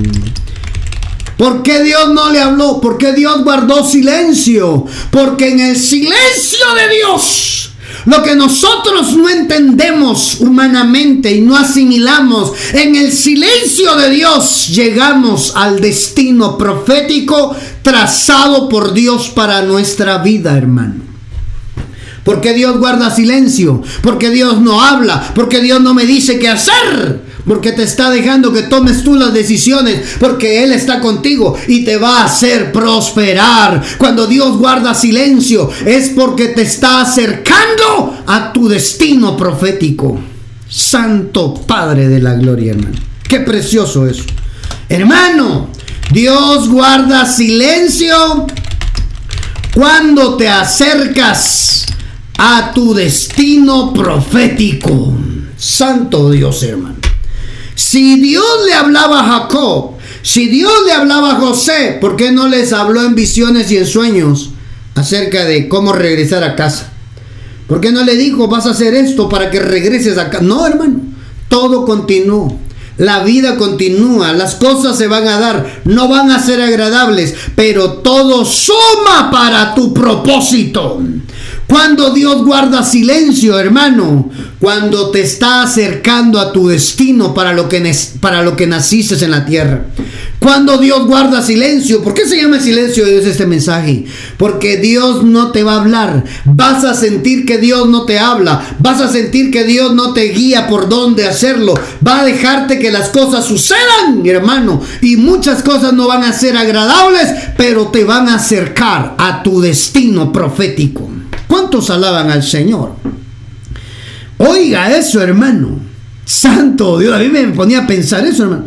¿Por qué Dios no le habló? ¿Por qué Dios guardó silencio? Porque en el silencio de Dios, lo que nosotros no entendemos humanamente y no asimilamos, en el silencio de Dios llegamos al destino profético trazado por Dios para nuestra vida, hermano. Porque Dios guarda silencio, porque Dios no habla, porque Dios no me dice qué hacer, porque te está dejando que tomes tú las decisiones, porque Él está contigo y te va a hacer prosperar. Cuando Dios guarda silencio es porque te está acercando a tu destino profético. Santo Padre de la Gloria, hermano. Qué precioso eso. Hermano, Dios guarda silencio cuando te acercas a tu destino profético. Santo Dios, hermano. Si Dios le hablaba a Jacob, si Dios le hablaba a José, ¿por qué no les habló en visiones y en sueños acerca de cómo regresar a casa? ¿Por qué no le dijo, vas a hacer esto para que regreses a casa? No, hermano, todo continuó. La vida continúa, las cosas se van a dar, no van a ser agradables, pero todo suma para tu propósito. Cuando Dios guarda silencio, hermano, cuando te está acercando a tu destino para lo que, para lo que naciste en la tierra. Cuando Dios guarda silencio, ¿por qué se llama silencio Dios este mensaje? Porque Dios no te va a hablar. Vas a sentir que Dios no te habla. Vas a sentir que Dios no te guía por dónde hacerlo. Va a dejarte que las cosas sucedan, hermano. Y muchas cosas no van a ser agradables, pero te van a acercar a tu destino profético. ¿Cuántos alaban al Señor? Oiga eso, hermano. Santo Dios, a mí me ponía a pensar eso, hermano.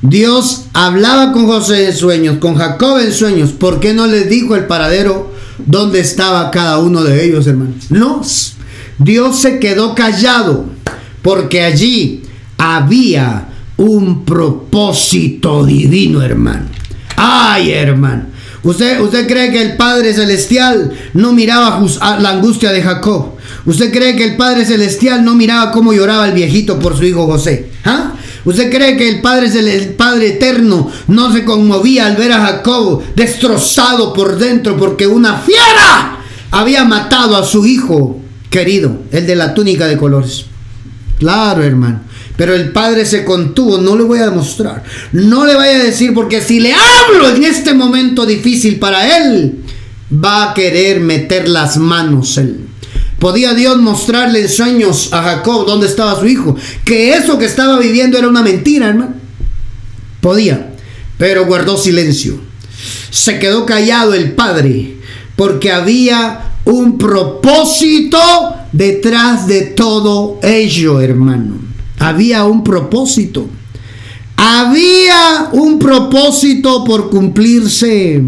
Dios hablaba con José en sueños, con Jacob en sueños. ¿Por qué no les dijo el paradero dónde estaba cada uno de ellos, hermano? No, Dios se quedó callado porque allí había un propósito divino, hermano. Ay, hermano. ¿Usted, ¿Usted cree que el Padre Celestial no miraba la angustia de Jacob? ¿Usted cree que el Padre Celestial no miraba cómo lloraba el viejito por su hijo José? ¿Ah? ¿Usted cree que el Padre, el Padre Eterno no se conmovía al ver a Jacob destrozado por dentro porque una fiera había matado a su hijo querido, el de la túnica de colores? Claro, hermano. Pero el padre se contuvo, no le voy a demostrar. No le vaya a decir porque si le hablo en este momento difícil para él, va a querer meter las manos él. Podía Dios mostrarle en sueños a Jacob dónde estaba su hijo. Que eso que estaba viviendo era una mentira, hermano. Podía, pero guardó silencio. Se quedó callado el padre porque había un propósito detrás de todo ello, hermano había un propósito. Había un propósito por cumplirse.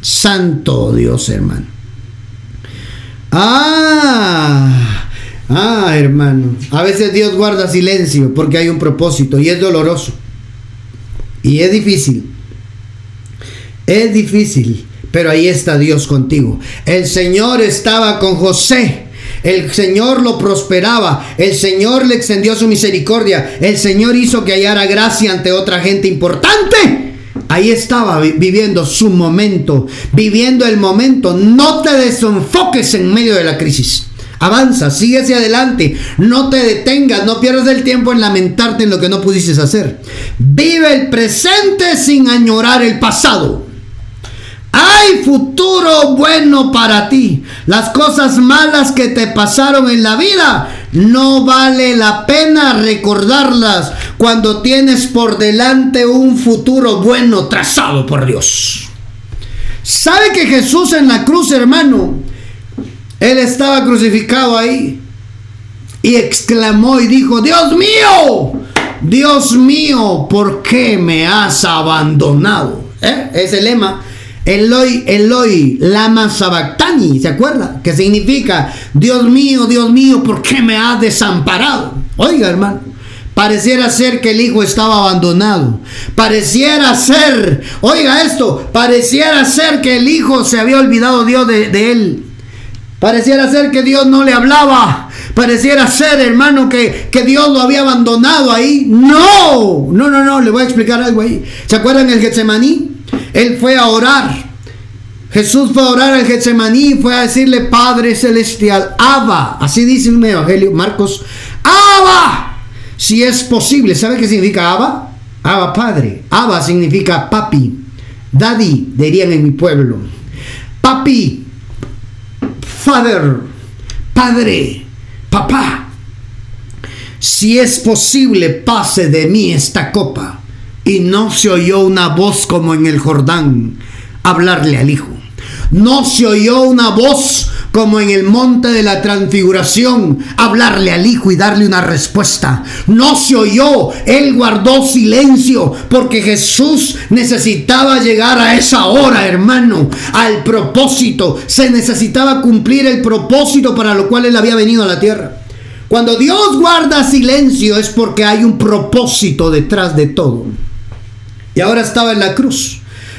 Santo Dios, hermano. Ah, ah, hermano. A veces Dios guarda silencio porque hay un propósito y es doloroso. Y es difícil. Es difícil, pero ahí está Dios contigo. El Señor estaba con José el Señor lo prosperaba. El Señor le extendió su misericordia. El Señor hizo que hallara gracia ante otra gente importante. Ahí estaba viviendo su momento, viviendo el momento. No te desenfoques en medio de la crisis. Avanza, sigue hacia adelante. No te detengas, no pierdas el tiempo en lamentarte en lo que no pudiste hacer. Vive el presente sin añorar el pasado. Hay futuro bueno para ti. Las cosas malas que te pasaron en la vida no vale la pena recordarlas cuando tienes por delante un futuro bueno trazado por Dios. ¿Sabe que Jesús en la cruz, hermano? Él estaba crucificado ahí y exclamó y dijo, Dios mío, Dios mío, ¿por qué me has abandonado? ¿Eh? Ese lema Eloi, Eloi, lama sabactani, ¿se acuerda? Que significa, Dios mío, Dios mío, ¿por qué me has desamparado? Oiga, hermano, pareciera ser que el hijo estaba abandonado. Pareciera ser, oiga esto, pareciera ser que el hijo se había olvidado Dios de, él. Pareciera ser que Dios no le hablaba. Pareciera ser, hermano, que, que, Dios lo había abandonado ahí. No, no, no, no, le voy a explicar algo ahí. ¿Se acuerdan el Getsemaní? Él fue a orar. Jesús fue a orar al Getsemaní, fue a decirle Padre Celestial, Abba, así dice el Evangelio, Marcos, Abba, si es posible, ¿sabe qué significa Abba? Abba Padre, Abba significa papi, daddy, dirían en mi pueblo, papi, father, padre, papá, si es posible, pase de mí esta copa y no se oyó una voz como en el Jordán hablarle al Hijo. No se oyó una voz como en el monte de la transfiguración hablarle al Hijo y darle una respuesta. No se oyó, Él guardó silencio porque Jesús necesitaba llegar a esa hora, hermano, al propósito. Se necesitaba cumplir el propósito para lo cual Él había venido a la tierra. Cuando Dios guarda silencio es porque hay un propósito detrás de todo. Ahora estaba en la cruz.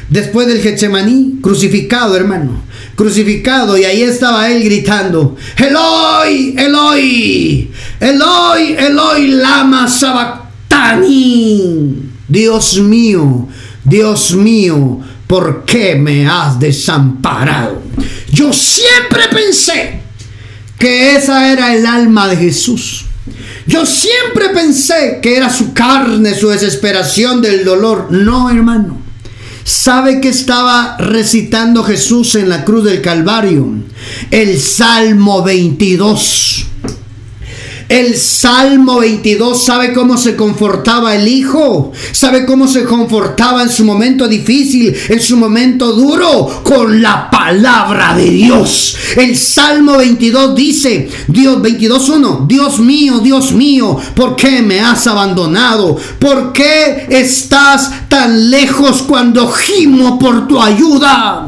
Después del Getsemaní, crucificado, hermano. Crucificado. Y ahí estaba él gritando: Eloi, Eloi, Eloi, Eloi, lama sabactani. Dios mío, Dios mío, ¿por qué me has desamparado? Yo siempre pensé que esa era el alma de Jesús. Yo siempre pensé que era su carne, su desesperación del dolor. No, hermano. ¿Sabe que estaba recitando Jesús en la cruz del Calvario? El Salmo 22. El Salmo 22 sabe cómo se confortaba el Hijo, sabe cómo se confortaba en su momento difícil, en su momento duro, con la palabra de Dios. El Salmo 22 dice, Dios 22.1, Dios mío, Dios mío, ¿por qué me has abandonado? ¿Por qué estás tan lejos cuando gimo por tu ayuda?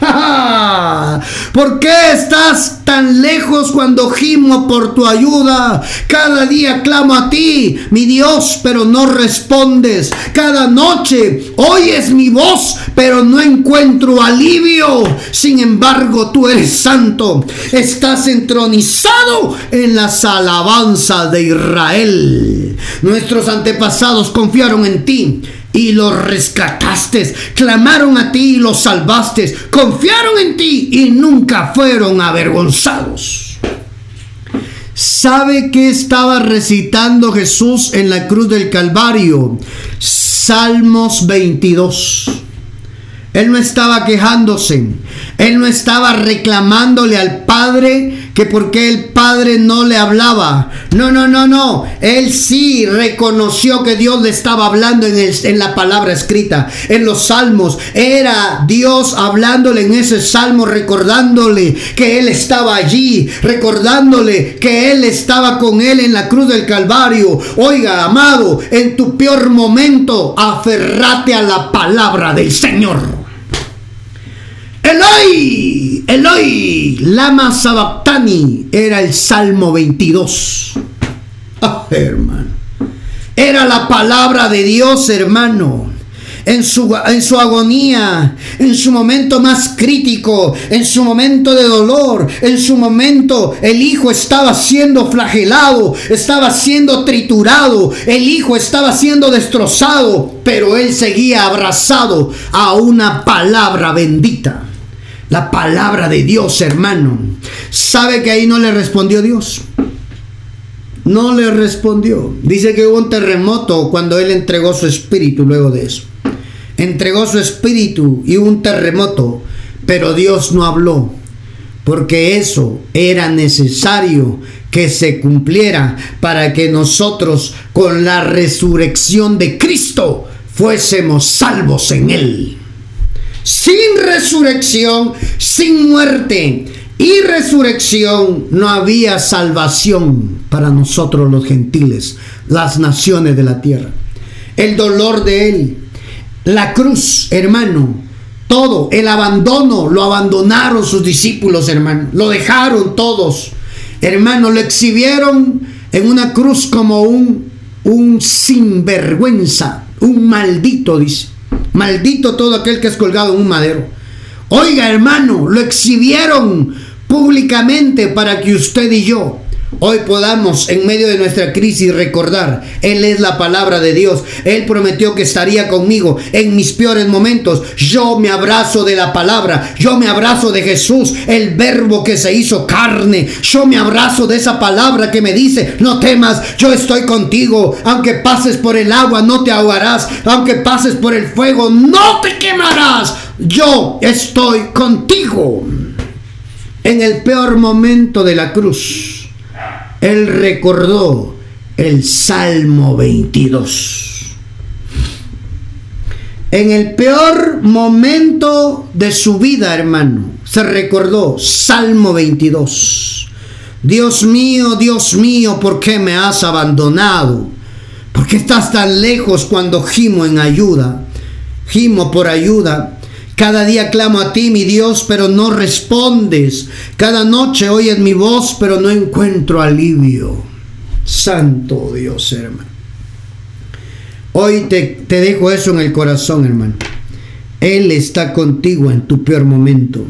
¿Por qué estás tan lejos cuando gimo por tu ayuda? Cada día clamo a ti, mi Dios, pero no respondes. Cada noche oyes mi voz, pero no encuentro alivio. Sin embargo, tú eres santo. Estás entronizado en las alabanzas de Israel. Nuestros antepasados confiaron en ti y los rescataste, clamaron a ti y los salvaste, confiaron en ti y nunca fueron avergonzados. ¿Sabe qué estaba recitando Jesús en la cruz del Calvario? Salmos 22. Él no estaba quejándose, él no estaba reclamándole al Padre que porque el Padre no le hablaba. No, no, no, no. Él sí reconoció que Dios le estaba hablando en, la palabra escrita, en los salmos. Era Dios hablándole en ese salmo, recordándole que Él estaba allí, recordándole que Él estaba con Él en la cruz del Calvario. Oiga, amado, en tu peor momento, aferrate a la palabra del Señor. Eloi, Eloi, lama sabactani, era el Salmo 22. Ah, hermano. Era la palabra de Dios, hermano en su, en su agonía, en su momento más crítico, en su momento de dolor, en su momento el hijo estaba siendo flagelado, estaba siendo triturado, el hijo estaba siendo destrozado, pero él seguía abrazado a una palabra bendita. La palabra de Dios, hermano. ¿Sabe que ahí no le respondió Dios? No le respondió. Dice que hubo un terremoto cuando él entregó su espíritu luego de eso. Entregó su espíritu y hubo un terremoto, pero Dios no habló, porque eso era necesario que se cumpliera para que nosotros con la resurrección de Cristo fuésemos salvos en Él. Sin resurrección, sin muerte y resurrección, no había salvación para nosotros los gentiles, las naciones de la tierra. El dolor de Él, la cruz, hermano, todo, el abandono, lo abandonaron sus discípulos, hermano, lo dejaron todos Hermano, lo exhibieron en una cruz como un, un sinvergüenza, un maldito, dice. Maldito todo aquel que es colgado en un madero. Oiga, hermano, lo exhibieron públicamente para que usted y yo Hoy podamos en medio de nuestra crisis recordar, Él es la palabra de Dios. Él prometió que estaría conmigo en mis peores momentos. Yo me abrazo de la palabra. Yo me abrazo de Jesús, el verbo que se hizo carne. Yo me abrazo de esa palabra que me dice, no temas, yo estoy contigo. Aunque pases por el agua, no te ahogarás. Aunque pases por el fuego, no te quemarás. Yo estoy contigo. En el peor momento de la cruz él recordó el Salmo 22. En el peor momento de su vida, hermano, se recordó Salmo 22. Dios mío, Dios mío, ¿por qué me has abandonado? ¿Por qué estás tan lejos cuando gimo en ayuda? Gimo por ayuda. Cada día clamo a ti, mi Dios, pero no respondes. Cada noche oyes mi voz, pero no encuentro alivio. Santo Dios, hermano. Hoy te, te dejo eso en el corazón, hermano. Él está contigo en tu peor momento.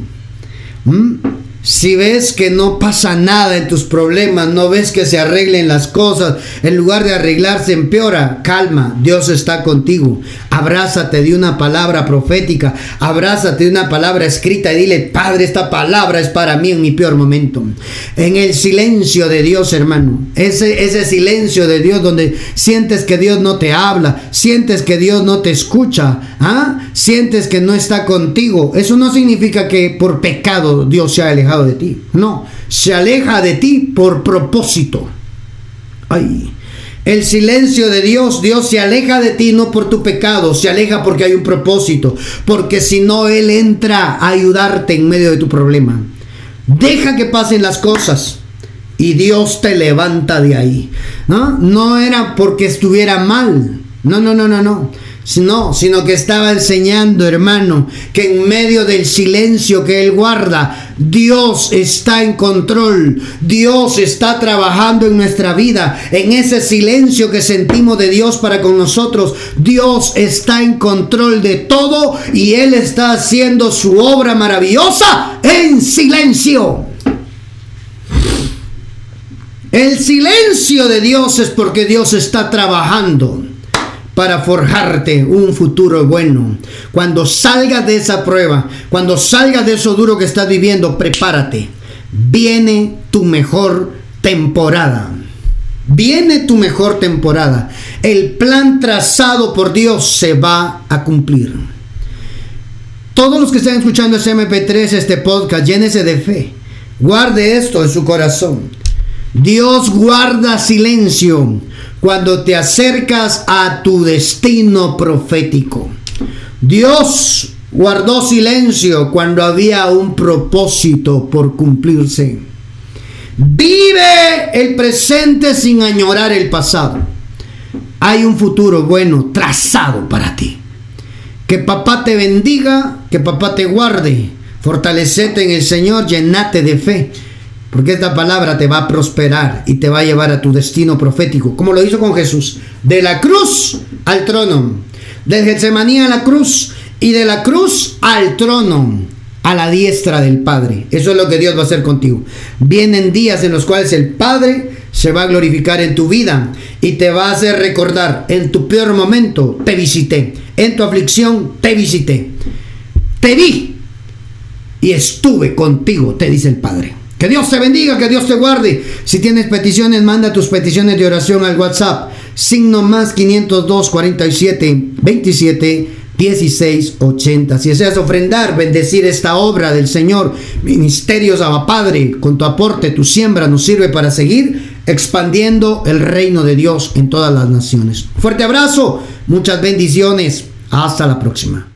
¿Mm? Si ves que no pasa nada en tus problemas, no ves que se arreglen las cosas, en lugar de arreglarse empeora, calma, Dios está contigo. Abrázate de una palabra profética, abrázate de una palabra escrita y dile, Padre, esta palabra es para mí en mi peor momento. En el silencio de Dios, hermano, ese, ese silencio de Dios donde sientes que Dios no te habla, sientes que Dios no te escucha, ¿ah? Sientes que no está contigo. Eso no significa que por pecado Dios se ha alejado de ti. No, se aleja de ti por propósito. Ay, el silencio de Dios, Dios se aleja de ti no por tu pecado, se aleja porque hay un propósito, porque si no, Él entra a ayudarte en medio de tu problema. Deja que pasen las cosas y Dios te levanta de ahí. No, no era porque estuviera mal. No, no, no, no, no. No, sino que estaba enseñando, hermano, que en medio del silencio que Él guarda, Dios está en control, Dios está trabajando en nuestra vida, en ese silencio que sentimos de Dios para con nosotros, Dios está en control de todo y Él está haciendo su obra maravillosa en silencio. El silencio de Dios es porque Dios está trabajando para forjarte un futuro bueno. Cuando salgas de esa prueba, cuando salgas de eso duro que estás viviendo, prepárate. Viene tu mejor temporada. Viene tu mejor temporada. El plan trazado por Dios se va a cumplir. Todos los que están escuchando este MP3, este podcast, llénese de fe. Guarde esto en su corazón. Dios guarda silencio cuando te acercas a tu destino profético. Dios guardó silencio cuando había un propósito por cumplirse. Vive el presente sin añorar el pasado. Hay un futuro bueno trazado para ti. Que papá te bendiga, que papá te guarde. Fortalecete en el Señor, llenate de fe porque esta palabra te va a prosperar y te va a llevar a tu destino profético, como lo hizo con Jesús. De la cruz al trono. De Getsemaní a la cruz y de la cruz al trono, a la diestra del Padre. Eso es lo que Dios va a hacer contigo. Vienen días en los cuales el Padre se va a glorificar en tu vida y te va a hacer recordar, en tu peor momento te visité, en tu aflicción te visité, te vi, y estuve contigo, te dice el Padre. Que Dios te bendiga, que Dios te guarde. Si tienes peticiones, manda tus peticiones de oración al WhatsApp. Signo más 502 47 27 16 80. Si deseas ofrendar, bendecir esta obra del Señor, Ministerios Abba Padre, con tu aporte, tu siembra nos sirve para seguir expandiendo el reino de Dios en todas las naciones. Fuerte abrazo, muchas bendiciones. Hasta la próxima.